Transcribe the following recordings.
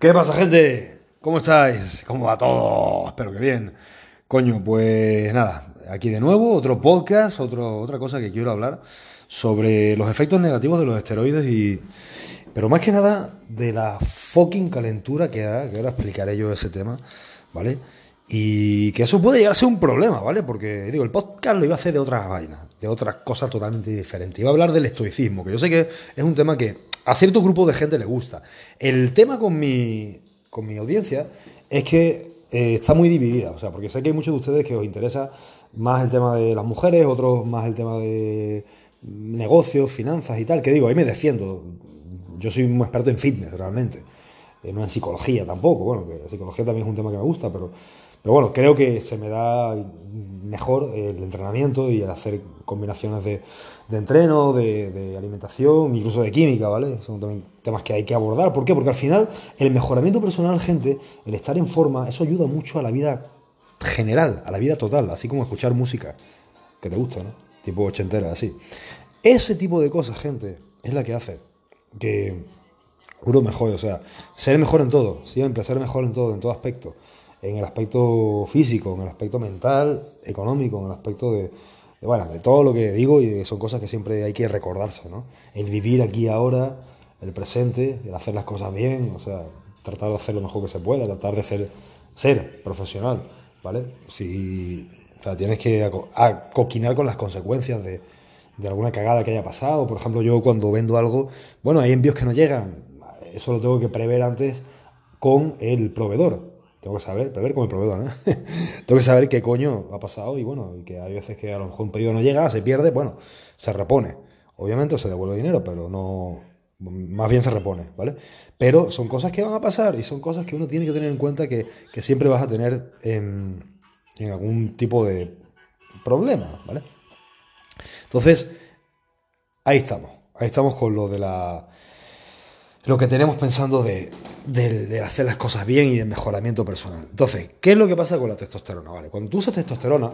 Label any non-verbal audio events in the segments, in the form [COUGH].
¿Qué pasa, gente? ¿Cómo estáis? ¿Cómo va todo? Espero que bien. Coño, pues nada, aquí de nuevo, otro podcast, otro, otra cosa que quiero hablar sobre los efectos negativos de los esteroides y... Pero más que nada de la fucking calentura que da, que ahora explicaré yo ese tema, ¿vale? Y que eso puede llegar a ser un problema, ¿vale? Porque, digo, el podcast lo iba a hacer de otras vainas, de otras cosas totalmente diferentes. Iba a hablar del estoicismo, que yo sé que es un tema que a cierto grupo de gente le gusta. El tema con mi, con mi audiencia es que eh, está muy dividida, o sea, porque sé que hay muchos de ustedes que os interesa más el tema de las mujeres, otros más el tema de negocios, finanzas y tal, que digo, ahí me defiendo. Yo soy un experto en fitness, realmente. Eh, no en psicología tampoco, bueno, que la psicología también es un tema que me gusta, pero pero bueno, creo que se me da mejor el entrenamiento y el hacer combinaciones de, entreno, de, alimentación, incluso de química, ¿vale? Son también temas que hay que abordar. ¿Por qué? Porque al final el mejoramiento personal, gente, el estar en forma, eso ayuda mucho a la vida general, a la vida total, así como escuchar música que te gusta, ¿no? Tipo ochentera, así. Ese tipo de cosas, gente, es la que hace que uno mejore, o sea, ser mejor en todo, siempre ser mejor en todo, en todo aspecto en el aspecto físico, en el aspecto mental, económico, en el aspecto de, bueno, de todo lo que digo y son cosas que siempre hay que recordarse, ¿no? El vivir aquí ahora, el presente, el hacer las cosas bien, o sea, tratar de hacer lo mejor que se pueda, tratar de ser, ser profesional, ¿vale? Si, o sea, tienes que acoquinar con las consecuencias de, de alguna cagada que haya pasado. Por ejemplo, yo cuando vendo algo, bueno, hay envíos que no llegan, eso lo tengo que prever antes con el proveedor. Tengo que saber, ver con el proveedor, ¿no? [LAUGHS] Tengo que saber qué coño ha pasado y bueno, y que hay veces que a lo mejor un pedido no llega, se pierde, bueno, se repone. Obviamente se devuelve dinero, pero no. Más bien se repone, ¿vale? Pero son cosas que van a pasar y son cosas que uno tiene que tener en cuenta que, siempre vas a tener en, en algún tipo de problema, ¿vale? Entonces, ahí estamos. Ahí estamos con lo de la lo que tenemos pensando de, hacer las cosas bien y de mejoramiento personal. Entonces, ¿qué es lo que pasa con la testosterona? Vale, cuando tú usas testosterona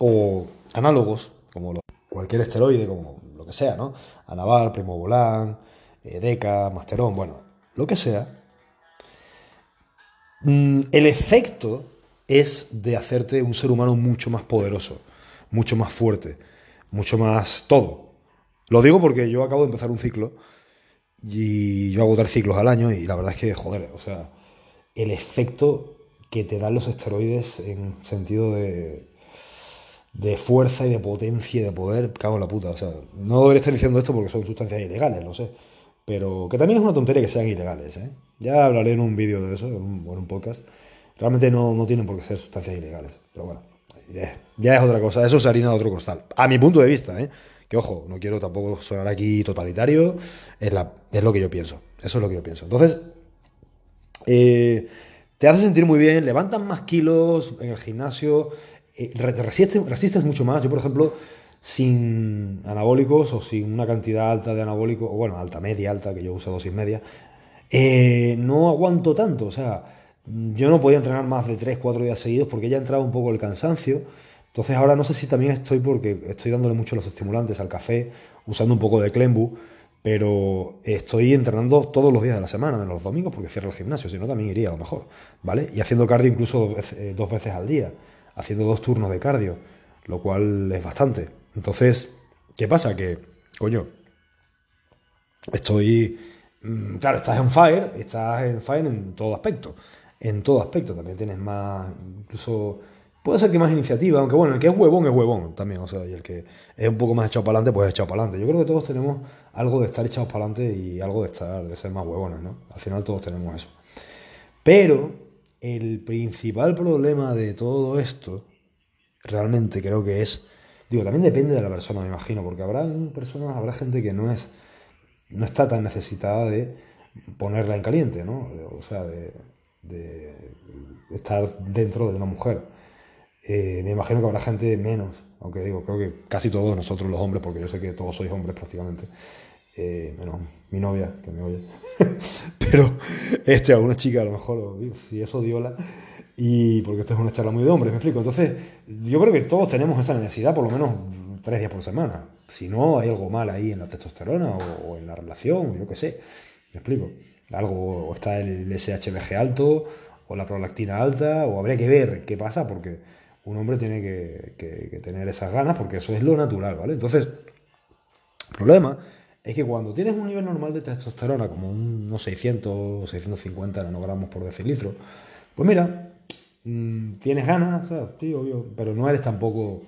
o análogos, como cualquier esteroide, como lo que sea, ¿no? Anavar, Primobolan, eh, Deca, Masterón, bueno, lo que sea, mm, el efecto es de hacerte un ser humano mucho más poderoso, mucho más fuerte, mucho más todo. Lo digo porque yo acabo de empezar un ciclo y yo hago tres ciclos al año y la verdad es que, joder, o sea, el efecto que te dan los esteroides en sentido de, de fuerza y de potencia y de poder, cago en la puta. O sea, no debería estar diciendo esto porque son sustancias ilegales, lo sé. Pero que también es una tontería que sean ilegales, ¿eh? Ya hablaré en un vídeo de eso, en un, en un podcast. Realmente no, no, tienen por qué ser sustancias ilegales. Pero bueno, ya, es otra cosa. Eso es harina de otro costal. A mi punto de vista, ¿eh? Que ojo, no quiero tampoco sonar aquí totalitario, es, la, es lo que yo pienso, eso es lo que yo pienso. Entonces, eh, te hace sentir muy bien, levantan más kilos en el gimnasio, eh, resistes, resistes, mucho más. Yo, por ejemplo, sin anabólicos o sin una cantidad alta de anabólicos, o bueno, alta, media, alta, que yo uso dosis media, eh, no aguanto tanto. O sea, yo no podía entrenar más de 3, 4 días seguidos porque ya entraba un poco el cansancio. Entonces ahora no sé si también estoy porque estoy dándole mucho los estimulantes al café, usando un poco de Clembu, pero estoy entrenando todos los días de la semana, los domingos, porque cierro el gimnasio, si no también iría a lo mejor, ¿vale? Y haciendo cardio incluso eh, dos veces, al día, haciendo dos turnos de cardio, lo cual es bastante. Entonces, ¿qué pasa? Que, coño, estoy... Mm, claro, estás en fire, estás en fire en todo aspecto, en todo aspecto, también tienes más, incluso Puede ser que más iniciativa, aunque bueno, el que es huevón es huevón también, o sea, y el que es un poco más echado para adelante, pues es echado para adelante. Yo creo que todos tenemos algo de estar echados para adelante y algo de estar, de ser más huevones, ¿no? Al final todos tenemos eso. Pero el principal problema de todo esto, realmente creo que es, digo, también depende de la persona, me imagino, porque habrá personas, habrá gente que no es, no está tan necesitada de ponerla en caliente, ¿no? O sea, de, de estar dentro de una mujer. Eh, me imagino que habrá gente menos, aunque digo, creo que casi todos nosotros los hombres, porque yo sé que todos sois hombres prácticamente, eh, menos mi novia, que me oye, [LAUGHS] pero este, alguna chica a lo mejor, si eso diola, y porque esto es una charla muy de hombres, me explico. Entonces, yo creo que todos tenemos esa necesidad por lo menos tres días por semana. Si no, hay algo mal ahí en la testosterona o, en la relación, yo qué sé, me explico. algo, o está el SHBG alto, o la prolactina alta, o habría que ver qué pasa, porque un hombre tiene que, tener esas ganas, porque eso es lo natural, ¿vale? Entonces, el problema es que cuando tienes un nivel normal de testosterona, como unos 600 o 650 nanogramos por decilitro, pues mira, mm, tienes ganas, Sí, obvio, pero no eres tampoco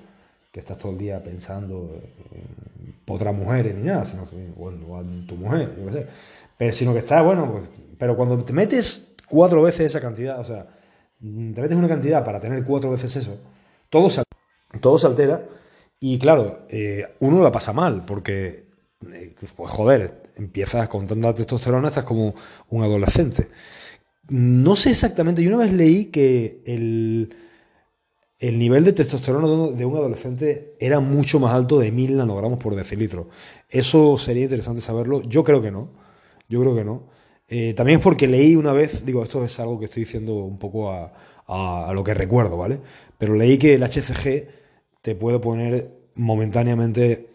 que estás todo el día pensando en otras mujeres ni nada, sino que, o en tu mujer, yo qué sé. Pero, sino que estás, bueno, pues, pero cuando te metes cuatro veces esa cantidad, o sea, te metes una cantidad para tener cuatro veces eso, todo se, todo se altera y claro, eh, uno la pasa mal porque, eh, pues joder, empiezas con tanta testosterona, estás como un adolescente. No sé exactamente, yo una vez leí que el, el nivel de testosterona de un adolescente era mucho más alto de 1000 nanogramos por decilitro. Eso sería interesante saberlo. Yo creo que no. Yo creo que no. Eh, también es porque leí una vez, digo, esto es algo que estoy diciendo un poco a, lo que recuerdo, ¿vale? Pero leí que el HCG te puede poner momentáneamente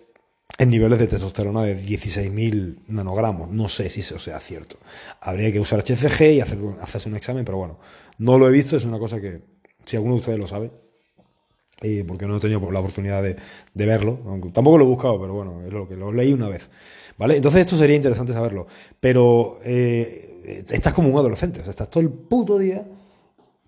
en niveles de testosterona de 16.000 nanogramos. No sé si eso sea cierto. Habría que usar HCG y hacer, hacerse un examen, pero bueno, no lo he visto, es una cosa que, si alguno de ustedes lo sabe, porque no he tenido la oportunidad de, verlo, tampoco lo he buscado, pero bueno, es lo que lo leí una vez. ¿Vale? Entonces esto sería interesante saberlo. Pero eh, estás como un adolescente, o sea, estás todo el puto día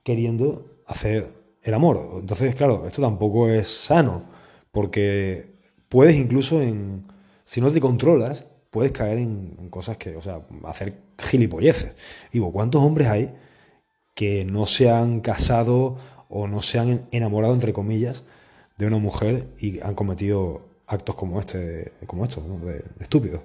queriendo hacer el amor. Entonces, claro, esto tampoco es sano, porque puedes incluso en, si no te controlas, puedes caer en, cosas que, o sea, hacer gilipolleces. Digo, ¿cuántos hombres hay que no se han casado o no se han enamorado, entre comillas, de una mujer y han cometido actos como este, como estos, de, estúpidos.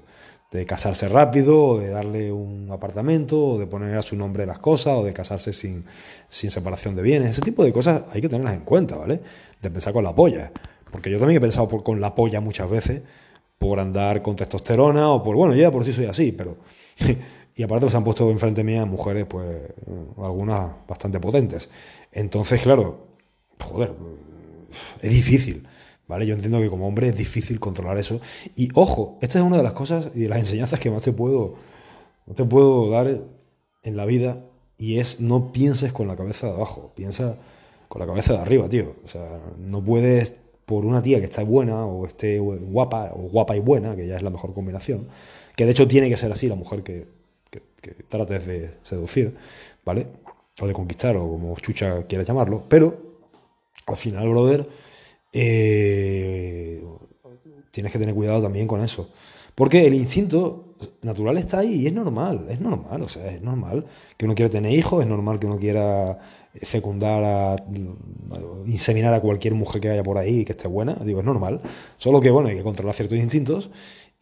De casarse rápido, o de darle un apartamento, o de poner a su nombre las cosas, o de casarse sin, sin separación de bienes. Ese tipo de cosas hay que tenerlas en cuenta, ¿vale? De pensar con la polla. Porque yo también he pensado por, con la polla muchas veces, por andar con testosterona, o por, bueno, ya por sí soy así, pero... [LAUGHS] y aparte se han puesto enfrente mía mujeres, pues, algunas bastante potentes. Entonces, claro, joder, es difícil. ¿Vale? Yo entiendo que como hombre es difícil controlar eso. Y ojo, esta es una de las cosas y de las enseñanzas que más te puedo, te puedo dar en la vida y es no pienses con la cabeza de abajo, piensa con la cabeza de arriba, tío. O sea, no puedes por una tía que está buena o esté guapa o guapa y buena, que ya es la mejor combinación, que de hecho tiene que ser así la mujer que, que, trates de seducir, ¿vale? O de conquistar o como chucha quieras llamarlo, pero al final, brother, eh, tienes que tener cuidado también con eso. Porque el instinto natural está ahí y es normal, es normal, o sea, es normal que uno quiera tener hijos, es normal que uno quiera fecundar, inseminar a cualquier mujer que haya por ahí y que esté buena, digo, es normal. Solo que, bueno, hay que controlar ciertos instintos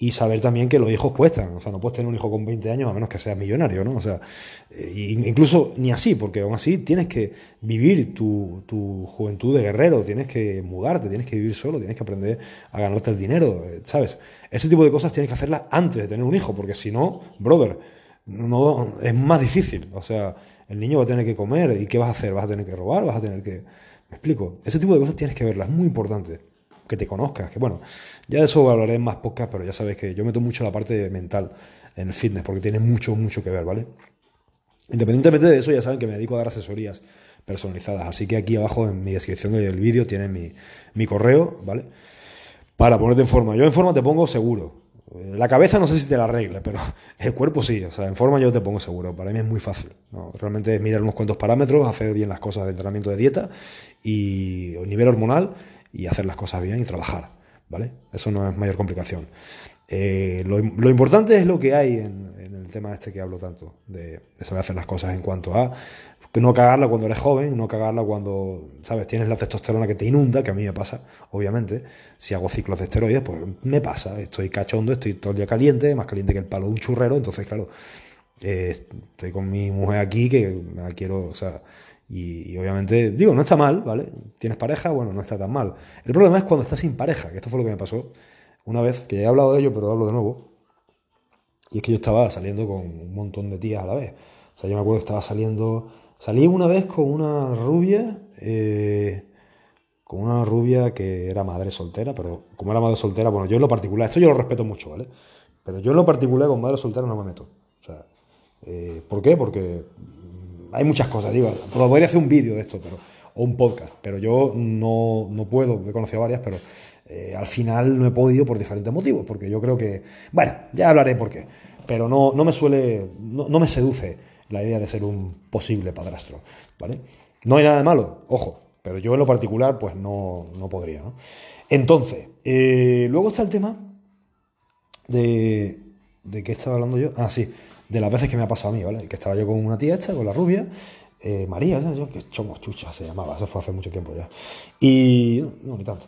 y saber también que los hijos cuestan. O sea, no puedes tener un hijo con 20 años a menos que seas millonario, ¿no? O sea, eh, incluso ni así, porque aún así tienes que vivir tu, juventud de guerrero, tienes que mudarte, tienes que vivir solo, tienes que aprender a ganarte el dinero, eh, ¿sabes? Ese tipo de cosas tienes que hacerlas antes de tener un hijo, porque si no, brother, no, es más difícil. O sea, el niño va a tener que comer y ¿qué vas a hacer? ¿Vas a tener que robar? ¿Vas a tener que...? ¿Me explico? Ese tipo de cosas tienes que verlas, es muy importante que te conozcas, que bueno, ya de eso hablaré en más podcast, pero ya sabes que yo meto mucho la parte mental en el fitness, porque tiene mucho, mucho que ver, ¿vale? Independientemente de eso, ya saben que me dedico a dar asesorías personalizadas, así que aquí abajo en mi descripción del vídeo tienen mi, mi correo, ¿vale? Para ponerte en forma. Yo en forma te pongo seguro. La cabeza no sé si te la arregle, pero [LAUGHS] el cuerpo sí. O sea, en forma yo te pongo seguro. Para mí es muy fácil. Realmente es mirar unos cuantos parámetros, hacer bien las cosas de entrenamiento de dieta y nivel hormonal y hacer las cosas bien y trabajar, ¿vale? Eso no es mayor complicación. Eh, lo, importante es lo que hay en, el tema este que hablo tanto, de, saber hacer las cosas en cuanto a no cagarla cuando eres joven, no cagarla cuando, ¿sabes? Tienes la testosterona que te inunda, que a mí me pasa, obviamente. Si hago ciclos de esteroides, pues me pasa. Estoy cachondo, estoy todo el día caliente, más caliente que el palo de un churrero. Entonces, claro, eh, estoy con mi mujer aquí que la quiero, o sea, y, obviamente, digo, no está mal, ¿vale? Tienes pareja, bueno, no está tan mal. El problema es cuando estás sin pareja, que esto fue lo que me pasó una vez, que he hablado de ello, pero hablo de nuevo. Y es que yo estaba saliendo con un montón de tías a la vez. O sea, yo me acuerdo que estaba saliendo. Salí una vez con una rubia, eh, con una rubia que era madre soltera, pero como era madre soltera, bueno, yo en lo particular, esto yo lo respeto mucho, ¿vale? Pero yo en lo particular con madre soltera no me meto. O sea, Eh, ¿Por qué? Porque hay muchas cosas, digo, podría hacer un vídeo de esto, pero, o un podcast, pero yo no, no puedo, he conocido varias, pero eh, al final no he podido por diferentes motivos, porque yo creo que, bueno, ya hablaré por qué, pero no, no me suele, no, me seduce la idea de ser un posible padrastro, ¿vale? No hay nada de malo, ojo, pero yo en lo particular pues no, no podría. Entonces, eh, luego está el tema de... ¿De qué estaba hablando yo? Ah, sí, de las veces que me ha pasado a mí, ¿vale? Que estaba yo con una tía esta, con la rubia, eh, María, yo, que chomo chucha se llamaba, eso fue hace mucho tiempo ya. Y no, ni tanto.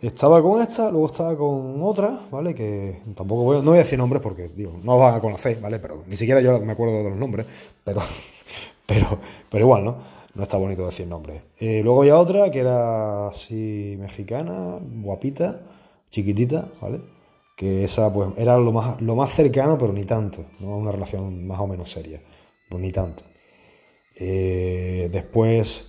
Estaba con esta, luego estaba con otra, ¿vale? Que tampoco voy, no voy a decir nombres porque, digo, no os van a conocer, ¿vale? Pero ni siquiera yo me acuerdo de los nombres, pero, [LAUGHS] pero, pero igual, ¿no? No está bonito decir nombres. Eh, luego había otra que era así mexicana, guapita, chiquitita, ¿vale? Que esa, pues, era lo más, lo más cercano, pero ni tanto, ¿no? Una relación más o menos seria, pues ni tanto. Eh, después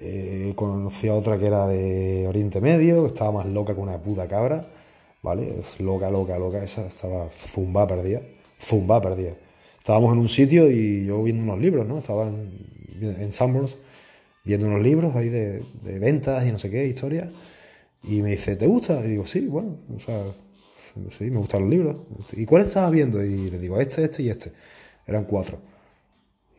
eh, conocí a otra que era de Oriente Medio, que estaba más loca que una puta cabra, ¿vale? Loca, loca, loca, esa estaba zumba perdida, zumba perdida. Estábamos en un sitio y yo viendo unos libros, ¿no? Estaba en, en viendo unos libros ahí de, de, ventas y no sé qué, historias, y me dice, ¿te gusta? Y digo, sí, bueno, o sea, sí, me gustan los libros. ¿Y cuál estabas viendo? Y le digo, este, este y este. Eran cuatro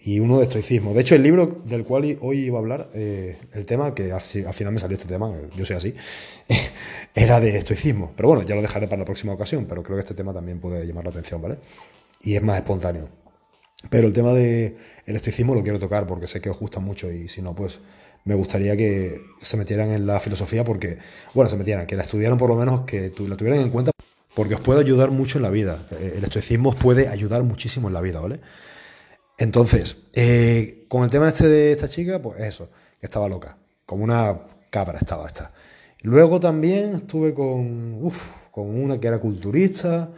y uno de estoicismo. De hecho, el libro del cual hoy iba a hablar, eh, el tema, que al, final me salió este tema, yo soy así, [LAUGHS] era de estoicismo. Pero bueno, ya lo dejaré para la próxima ocasión, pero creo que este tema también puede llamar la atención, ¿vale? Y es más espontáneo. Pero el tema del el estoicismo lo quiero tocar porque sé que os gusta mucho y si no, pues me gustaría que se metieran en la filosofía porque, bueno, se metieran, que la estudiaran por lo menos, que la tuvieran en cuenta porque os puede ayudar mucho en la vida. Eh, el estoicismo os puede ayudar muchísimo en la vida, ¿vale? Entonces, eh, con el tema este de esta chica, pues eso, que estaba loca, como una cabra estaba esta. Luego también estuve con, con una que era culturista,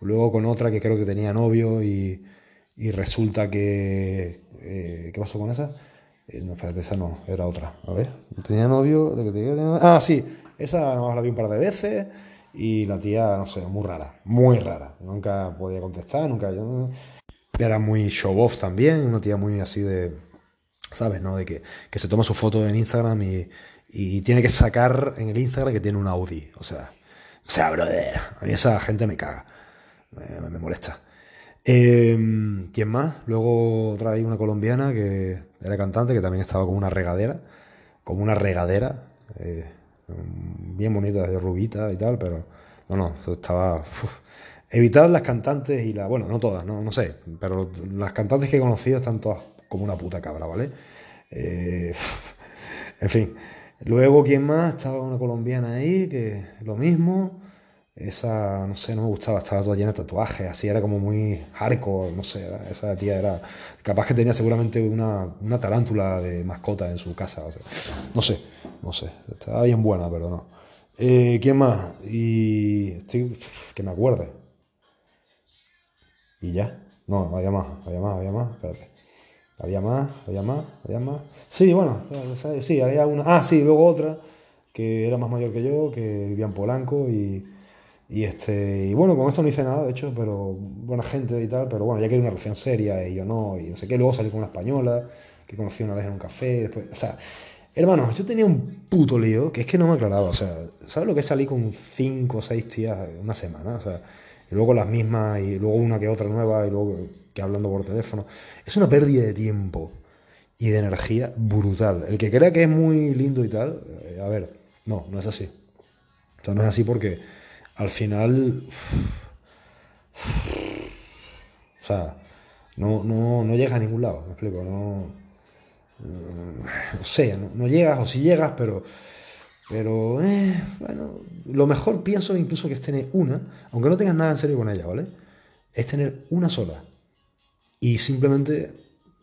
luego con otra que creo que tenía novio y, resulta que... Eh, ¿Qué pasó con esa? No, espérate, esa no, era otra. A ver, tenía novio... Ah, sí, esa la vi un par de veces y la tía, no sé, muy rara, muy rara. Nunca podía contestar, nunca... Era muy show off también, una tía muy así de, ¿sabes? ¿no? De que, se toma su foto en Instagram y, tiene que sacar en el Instagram que tiene un Audi. O sea, o sea, brother, a mí esa gente me caga, me, molesta. Em, ¿Quién más? Luego traí una colombiana que era cantante, que también estaba como una regadera, como una regadera, eh, bien bonita, de rubita y tal, pero no, no, estaba... Evitar las cantantes y la. Bueno, no todas, no, no sé, pero las cantantes que he conocido están todas como una puta cabra, ¿vale? Eh, [LAUGHS] en fin. Luego, ¿quién más? Estaba una colombiana ahí, que lo mismo. Esa, no sé, no me gustaba, estaba toda llena de tatuajes, así era como muy hardcore, no sé, esa tía era, capaz que tenía seguramente una, una tarántula de mascota en su casa, no sé, no sé, estaba bien buena, pero no. Eh, ¿Quién más? Y estoy, que me acuerde. Y ya. No, había más, había más, había más. Espérate. Había más, había más, había más. Sí, bueno, sí, había una. Ah, sí, luego otra que era más mayor que yo, que vivía en Polanco y, y este y bueno, con eso no hice nada, de hecho, pero buena gente y tal, pero bueno, ya quería una relación seria y yo no, y no sé qué. Luego salí con una española que conocí una vez en un café, después, o sea, hermano, yo tenía un puto lío que es que no me aclaraba, o sea, ¿sabes lo que es salir con cinco o seis tías una semana? O sea, y luego las mismas, y luego una que otra nueva, y luego que hablando por teléfono. Es una pérdida de tiempo y de energía brutal. El que crea que es muy lindo y tal, eh, a ver, no, no es así. O sea, no es así porque al final. O sea, no, no, no llegas a ningún lado, me explico, no. No sé, no, llegas, o si llegas, pero pero, eh, bueno, lo mejor pienso incluso que es tener una, aunque no tengas nada en serio con ella, ¿vale? Es tener una sola. Y simplemente,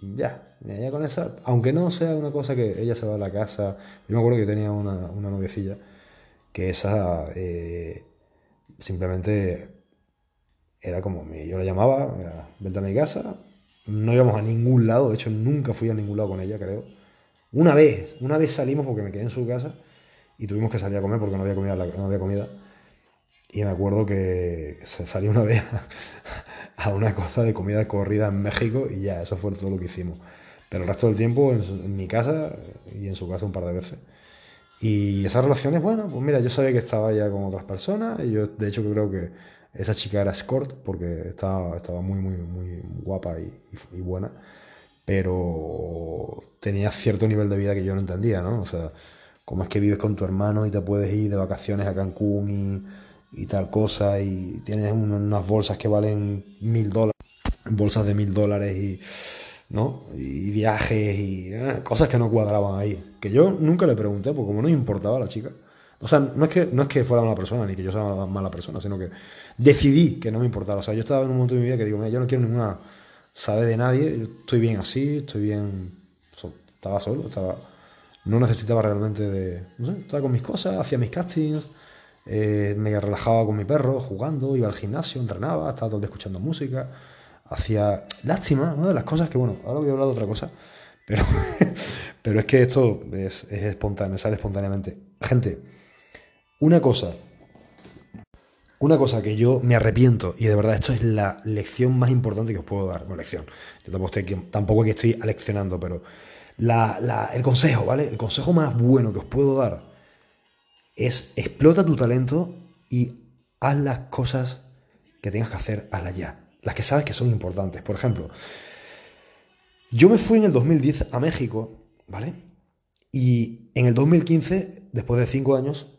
ya, ya con esa, aunque no sea una cosa que ella se va a la casa. Yo me acuerdo que tenía una, una noviecilla que esa eh, simplemente era como, yo la llamaba, vente a mi casa, no íbamos a ningún lado, de hecho nunca fui a ningún lado con ella, creo. Una vez, una vez salimos porque me quedé en su casa y tuvimos que salir a comer porque no había comida. No había comida. Y me acuerdo que salí una vez [LAUGHS] a una cosa de comida corrida en México y ya, eso fue todo lo que hicimos. Pero el resto del tiempo en, mi casa y en su casa un par de veces. Y esas relaciones, bueno, pues mira, yo sabía que estaba ya con otras personas y yo de hecho creo que esa chica era escort porque estaba, estaba muy, muy, muy guapa y, buena, pero tenía cierto nivel de vida que yo no entendía, ¿no? O sea, cómo es que vives con tu hermano y te puedes ir de vacaciones a Cancún y, tal cosa y tienes unas bolsas que valen mil dólares, bolsas de mil dólares y ¿no? Y viajes y eh, cosas que no cuadraban ahí. Que yo nunca le pregunté, porque como no importaba a la chica. O sea, no es, que, no es que fuera mala persona, ni que yo sea una mala persona, sino que decidí que no me importaba. O sea, yo estaba en un momento de mi vida que digo, mira, yo no quiero ninguna sabe de nadie, yo estoy bien así, estoy bien. estaba solo, estaba. No necesitaba realmente de. No sé, estaba con mis cosas, hacía mis castings, eh, me relajaba con mi perro, jugando, iba al gimnasio, entrenaba, estaba todo el día escuchando música hacia... Lástima, una de las cosas que, bueno, ahora voy a hablar de otra cosa, pero, [LAUGHS] pero es que esto es, es espontáneo, sale espontáneamente. Gente, una cosa, una cosa que yo me arrepiento, y de verdad esto es la lección más importante que os puedo dar, no lección, yo tampoco, estoy, tampoco que estoy aleccionando, pero el consejo, ¿vale? El consejo más bueno que os puedo dar es explota tu talento y haz las cosas que tengas que hacer, hazlas ya las que sabes que son importantes. Por ejemplo, yo me fui en el 2010 a México, ¿vale? Y en el 2015, después de cinco años,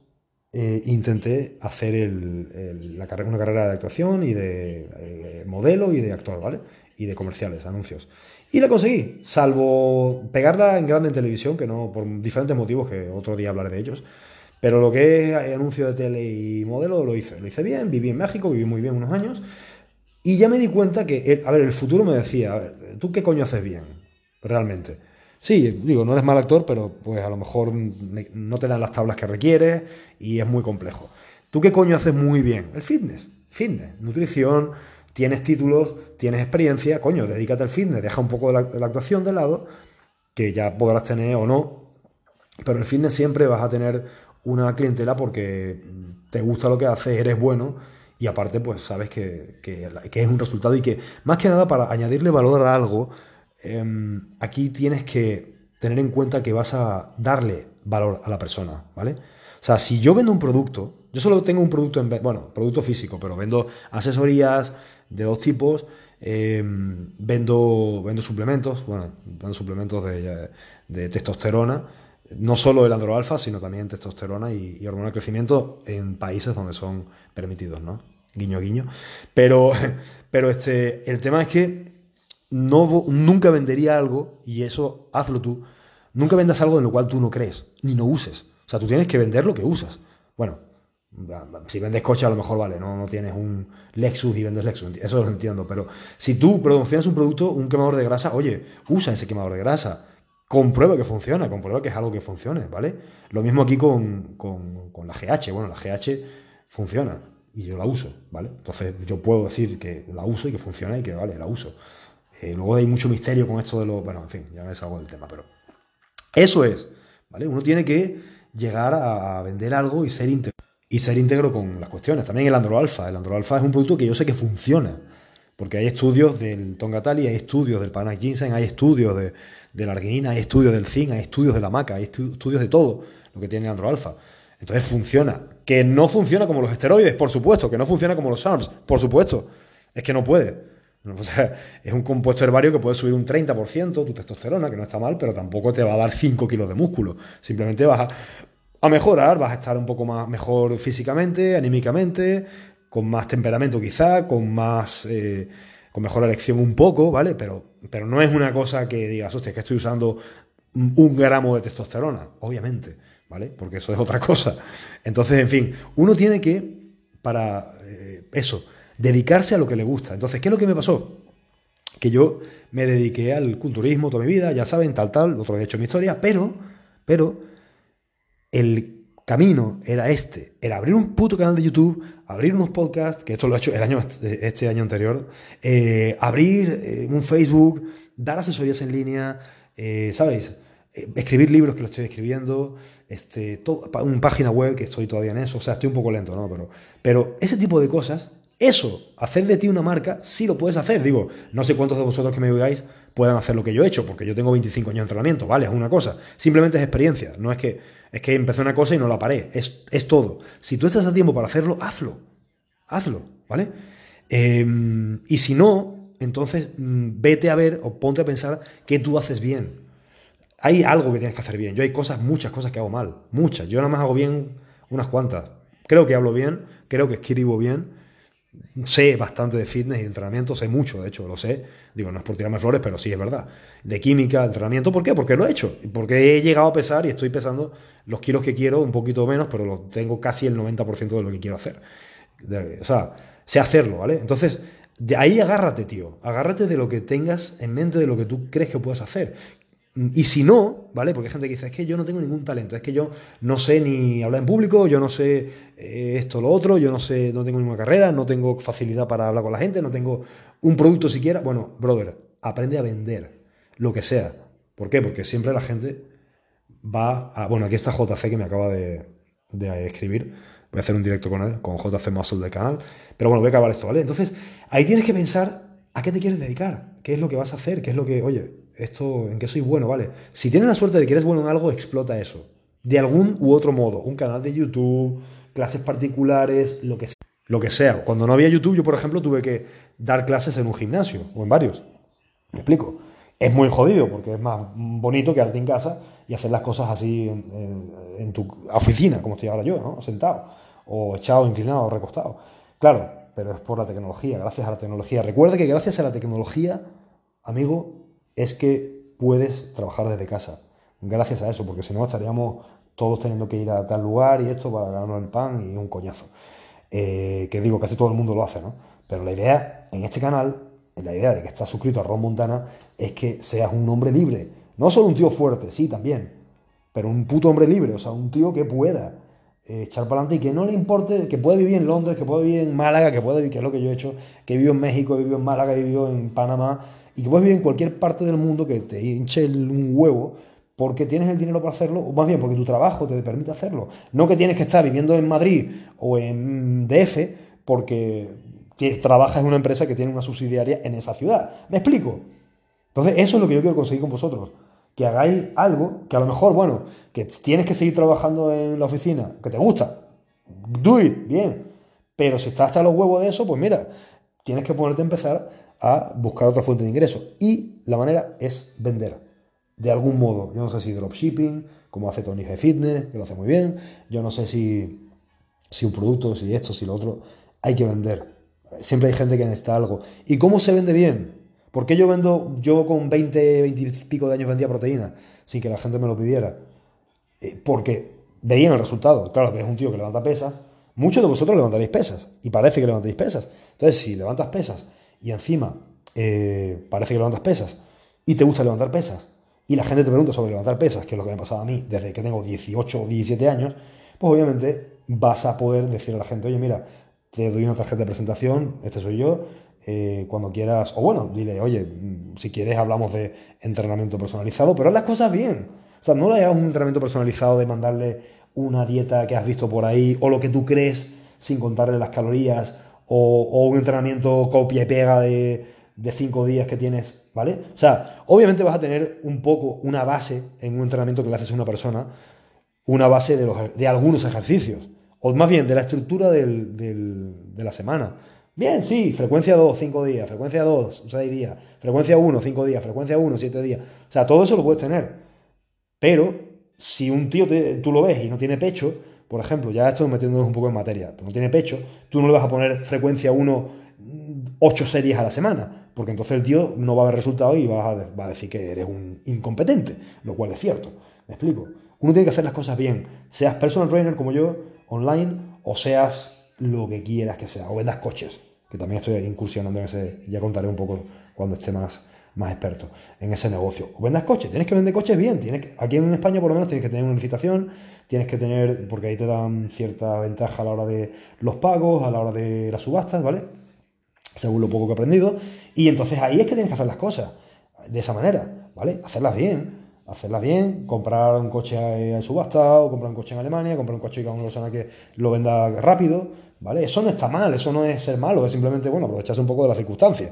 eh, intenté hacer la carrera, una carrera de actuación y de eh, modelo y de actor, ¿vale? Y de comerciales, anuncios. Y la conseguí, salvo pegarla en grande en televisión, que no, por diferentes motivos, que otro día hablaré de ellos. Pero lo que es anuncio de tele y modelo lo hice. Lo hice bien, viví en México, viví muy bien unos años. Y ya me di cuenta que, a ver, el futuro me decía, a ver, ¿tú qué coño haces bien? Realmente. Sí, digo, no eres mal actor, pero pues a lo mejor no te dan las tablas que requieres y es muy complejo. ¿Tú qué coño haces muy bien? El fitness. Fitness, nutrición, tienes títulos, tienes experiencia, coño, dedícate al fitness, deja un poco la, la actuación de lado, que ya podrás tener o no, pero el fitness siempre vas a tener una clientela porque te gusta lo que haces, eres bueno y aparte pues sabes que, es un resultado y que más que nada para añadirle valor a algo, em, aquí tienes que tener en cuenta que vas a darle valor a la persona, ¿vale? O sea, si yo vendo un producto, yo solo tengo un producto en bueno, producto físico, pero vendo asesorías de dos tipos, em, vendo, vendo suplementos, bueno, vendo suplementos de, testosterona, no solo el androalfa, sino también testosterona y, hormona de crecimiento en países donde son permitidos, ¿no? Guiño, guiño. Pero, [LAUGHS] pero este, el tema es que no, nunca vendería algo, y eso hazlo tú, nunca vendas algo en lo cual tú no crees, ni no uses. O sea, tú tienes que vender lo que usas. Bueno, si vendes coche a lo mejor vale, no, no tienes un Lexus y vendes Lexus, eso lo entiendo, pero si tú promocionas un producto, un quemador de grasa, oye, usa ese quemador de grasa, comprueba que funciona, comprueba que es algo que funcione, ¿vale? Lo mismo aquí con, con, con la GH, bueno, la GH funciona, y yo la uso, ¿vale? Entonces yo puedo decir que la uso y que funciona y que, vale, la uso. Eh, luego hay mucho misterio con esto de los... Bueno, en fin, ya me salgo del tema, pero eso es, ¿vale? Uno tiene que llegar a vender algo y ser íntegro. Y ser íntegro con las cuestiones. También el Andro Alpha. El Andro Alpha es un producto que yo sé que funciona. Porque hay estudios del Tongatali, hay estudios del Panax Ginseng, hay estudios de, de, la arginina, hay estudios del zinc, hay estudios de la maca, hay estudios de todo lo que tiene el Andro Alpha. Entonces funciona. Que no funciona como los esteroides, por supuesto. Que no funciona como los SARMs, por supuesto. Es que no puede. O sea, es un compuesto herbario que puede subir un 30% tu testosterona, que no está mal, pero tampoco te va a dar 5 kilos de músculo. Simplemente vas a, mejorar, vas a estar un poco más mejor físicamente, anímicamente, con más temperamento quizá, con más... Eh, con mejor elección un poco, ¿vale? Pero, pero no es una cosa que digas, hostia, que estoy usando un gramo de testosterona, obviamente. ¿vale? Porque eso es otra [LAUGHS] cosa. Entonces, en fin, uno tiene que, para eh, eso, dedicarse a lo que le gusta. Entonces, ¿qué es lo que me pasó? Que yo me dediqué al culturismo toda mi vida, ya saben, tal, tal, otro día he hecho mi historia, pero, pero, el camino era este, era abrir un puto canal de YouTube, abrir unos podcasts, que esto lo he hecho el año, este año anterior, eh, abrir eh, un Facebook, dar asesorías en línea, ¿sabéis? Eh, escribir libros que lo estoy escribiendo, este, una página web que estoy todavía en eso, o sea, estoy un poco lento, ¿no? Pero, pero ese tipo de cosas Eso, hacer de ti una marca, sí lo puedes hacer. Digo, no sé cuántos de vosotros que me oigáis puedan hacer lo que yo he hecho, porque yo tengo 25 años de entrenamiento, ¿vale? Es una cosa. Simplemente es experiencia. No es que, es que empecé una cosa y no la paré. Es, es todo. Si tú estás a tiempo para hacerlo, hazlo. Hazlo, ¿vale? Em, y si no, entonces mm, vete a ver o ponte a pensar que tú haces bien. Hay algo que tienes que hacer bien. Yo hay cosas, muchas cosas que hago mal. Muchas. Yo nada más hago bien unas cuantas. Creo que hablo bien, creo que escribo bien sé bastante de fitness y de entrenamiento, sé mucho, de hecho, lo sé. Digo, no es por tirarme flores, pero sí es verdad. De química, de entrenamiento, ¿por qué? Porque lo he hecho. Porque he llegado a pesar y estoy pesando los kilos que quiero, un poquito menos, pero lo tengo casi el 90% de lo que quiero hacer. o sea, sé hacerlo, ¿vale? Entonces, de ahí agárrate, tío. Agárrate de lo que tengas en mente, de lo que tú crees que puedes hacer. Y si no, ¿vale? Porque hay gente que dice, es que yo no tengo ningún talento, es que yo no sé ni hablar en público, yo no sé eh, esto o lo otro, yo no sé, no tengo ninguna carrera, no tengo facilidad para hablar con la gente, no tengo un producto siquiera. Bueno, brother, aprende a vender lo que sea. ¿Por qué? Porque siempre la gente va a... Bueno, aquí está JC que me acaba de, de escribir. Voy a hacer un directo con él, con JC Muscle del canal. Pero bueno, voy a acabar esto, ¿vale? Entonces, ahí tienes que pensar a qué te quieres dedicar, qué es lo que vas a hacer, qué es lo que, oye, esto, en qué soy bueno, ¿vale? Si tienes la suerte de que eres bueno en algo, explota eso. De algún u otro modo. Un canal de YouTube, clases particulares, lo que sea. Lo que sea. Cuando no había YouTube, yo, por ejemplo, tuve que dar clases en un gimnasio o en varios. ¿Me explico? Es muy jodido porque es más bonito quedarte en casa y hacer las cosas así en, tu oficina, como estoy ahora yo, ¿no? Sentado, o echado, inclinado, recostado. Claro, pero es por la tecnología, gracias a la tecnología. Recuerda que gracias a la tecnología, amigo, es que puedes trabajar desde casa. Gracias a eso, porque si no estaríamos todos teniendo que ir a tal lugar y esto para ganarnos el pan y un coñazo. Eh, que digo, casi todo el mundo lo hace, ¿no? Pero la idea en este canal, la idea de que estás suscrito a Ron Montana, es que seas un hombre libre. No solo un tío fuerte, sí, también. Pero un puto hombre libre, o sea, un tío que pueda eh, echar para adelante y que no le importe, que pueda vivir en Londres, que pueda vivir en Málaga, que pueda vivir, que es lo que yo he hecho, que vivido en México, he vivido en Málaga, he vivido en Panamá, y que puedes vivir en cualquier parte del mundo que te hinche un huevo porque tienes el dinero para hacerlo, o más bien porque tu trabajo te permite hacerlo. No que tienes que estar viviendo en Madrid o en DF porque trabajas en una empresa que tiene una subsidiaria en esa ciudad. ¿Me explico? Entonces, eso es lo que yo quiero conseguir con vosotros. Que hagáis algo que a lo mejor, bueno, que tienes que seguir trabajando en la oficina, que te gusta. Do bien. Pero si estás hasta los huevos de eso, pues mira, tienes que ponerte a empezar a buscar otra fuente de ingreso. Y la manera es vender. De algún modo. Yo no sé si dropshipping, como hace Tony G Fitness, que lo hace muy bien. Yo no sé si, si un producto, si esto, si lo otro. Hay que vender. Siempre hay gente que necesita algo. ¿Y cómo se vende bien? ¿Por qué yo vendo, yo con 20, 20 y pico de años vendía proteína sin que la gente me lo pidiera? Eh, porque veían el resultado. Claro, que es un tío que levanta pesas. Muchos de vosotros levantaréis pesas y parece que levantáis pesas. Entonces, si levantas pesas y encima eh, parece que levantas pesas. Y te gusta levantar pesas. Y la gente te pregunta sobre levantar pesas, que es lo que me ha pasado a mí desde que tengo 18 o 17 años, pues obviamente vas a poder decir a la gente, oye, mira, te doy una tarjeta de presentación, este soy yo, eh, cuando quieras, o bueno, dile, oye, mm, si quieres hablamos de entrenamiento personalizado, pero haz las cosas bien. O sea, no le hagas un entrenamiento personalizado de mandarle una dieta que has visto por ahí o lo que tú crees sin contarle las calorías o, un entrenamiento copia y pega de, cinco días que tienes, ¿vale? O sea, obviamente vas a tener un poco una base en un entrenamiento que le haces a una persona, una base de, los, de algunos ejercicios, o más bien de la estructura de la semana. Bien, sí, frecuencia 2, 5 días, frecuencia 2, 6 días, frecuencia 1, 5 días, frecuencia 1, 7 días. O sea, todo eso lo puedes tener. Pero si un tío tú lo ves y no tiene pecho, por ejemplo, ya estoy metiéndonos un poco en materia, no tiene pecho, tú no le vas a poner frecuencia 1 8 series a la semana, porque entonces el tío no va a ver resultados y va a, decir que eres un incompetente, lo cual es cierto. ¿Me explico? Uno tiene que hacer las cosas bien, seas personal trainer como yo, online, o seas lo que quieras que sea, o vendas coches, que también estoy incursionando en ese, ya contaré un poco cuando esté más, más experto en ese negocio. O vendas coches, tienes que vender coches bien, tienes aquí en España por lo menos tienes que tener una licitación, tienes que tener, porque ahí te dan cierta ventaja a la hora de los pagos, a la hora de las subastas, ¿vale? Según lo poco que he aprendido. Y entonces ahí es que tienes que hacer las cosas, de esa manera, ¿vale? Hacerlas bien. hacerlas bien, comprar un coche eh, subastado, comprar un coche en Alemania, comprar un coche con una persona que lo venda rápido, ¿vale? Eso no está mal, eso no es ser malo, es simplemente, bueno, aprovecharse un poco de las circunstancias.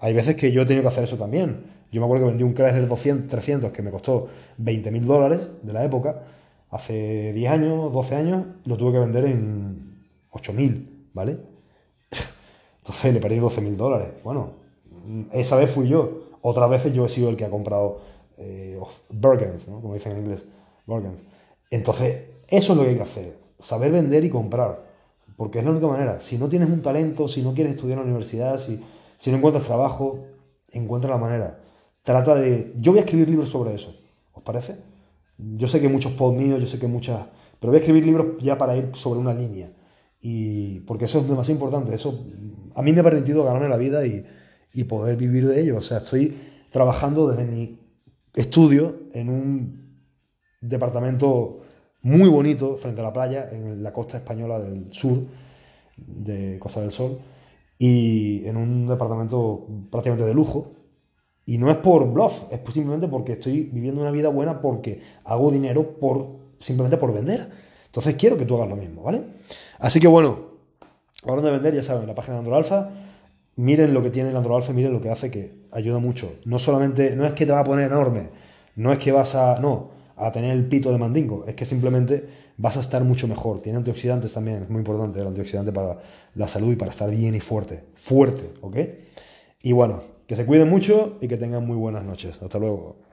Hay veces que yo he tenido que hacer eso también. Yo me acuerdo que vendí un Chrysler 200, 300 que me costó 20 mil dólares de la época, hace 10 años, 12 años, lo tuve que vender en 8 mil, ¿vale? [LAUGHS] Entonces le perdí 12 mil dólares. Bueno, esa vez fui yo. Otras veces yo he sido el que ha comprado eh, Bergens, ¿no? como dicen en inglés, Bergens. Entonces, eso es lo que hay que hacer, saber vender y comprar, porque es la única manera. Si no tienes un talento, si no quieres estudiar en la universidad, si, si no encuentras trabajo, encuentra la manera. Trata de... Yo voy a escribir libros sobre eso, ¿os parece? Yo sé que muchos posts míos, yo sé que muchas... Pero voy a escribir libros ya para ir sobre una línea. Y porque eso es demasiado importante. Eso a mí me ha permitido ganarme la vida y, y poder vivir de ello. O sea, estoy trabajando desde mi estudio en un departamento muy bonito frente a la playa, en la costa española del sur, de Costa del Sol, y en un departamento prácticamente de lujo. Y no es por bluff, es simplemente porque estoy viviendo una vida buena porque hago dinero por, simplemente por vender. Entonces quiero que tú hagas lo mismo, ¿vale? Así que bueno, hablando de vender, ya saben, la página de Android Alfa miren lo que tiene el Android Alpha, miren lo que hace, que ayuda mucho. No solamente, no es que te va a poner enorme, no es que vas a, no, a tener el pito de mandingo, es que simplemente vas a estar mucho mejor. Tiene antioxidantes también, es muy importante el antioxidante para la salud y para estar bien y fuerte, fuerte, ¿ok? Y bueno, que se cuiden mucho y que tengan muy buenas noches. Hasta luego.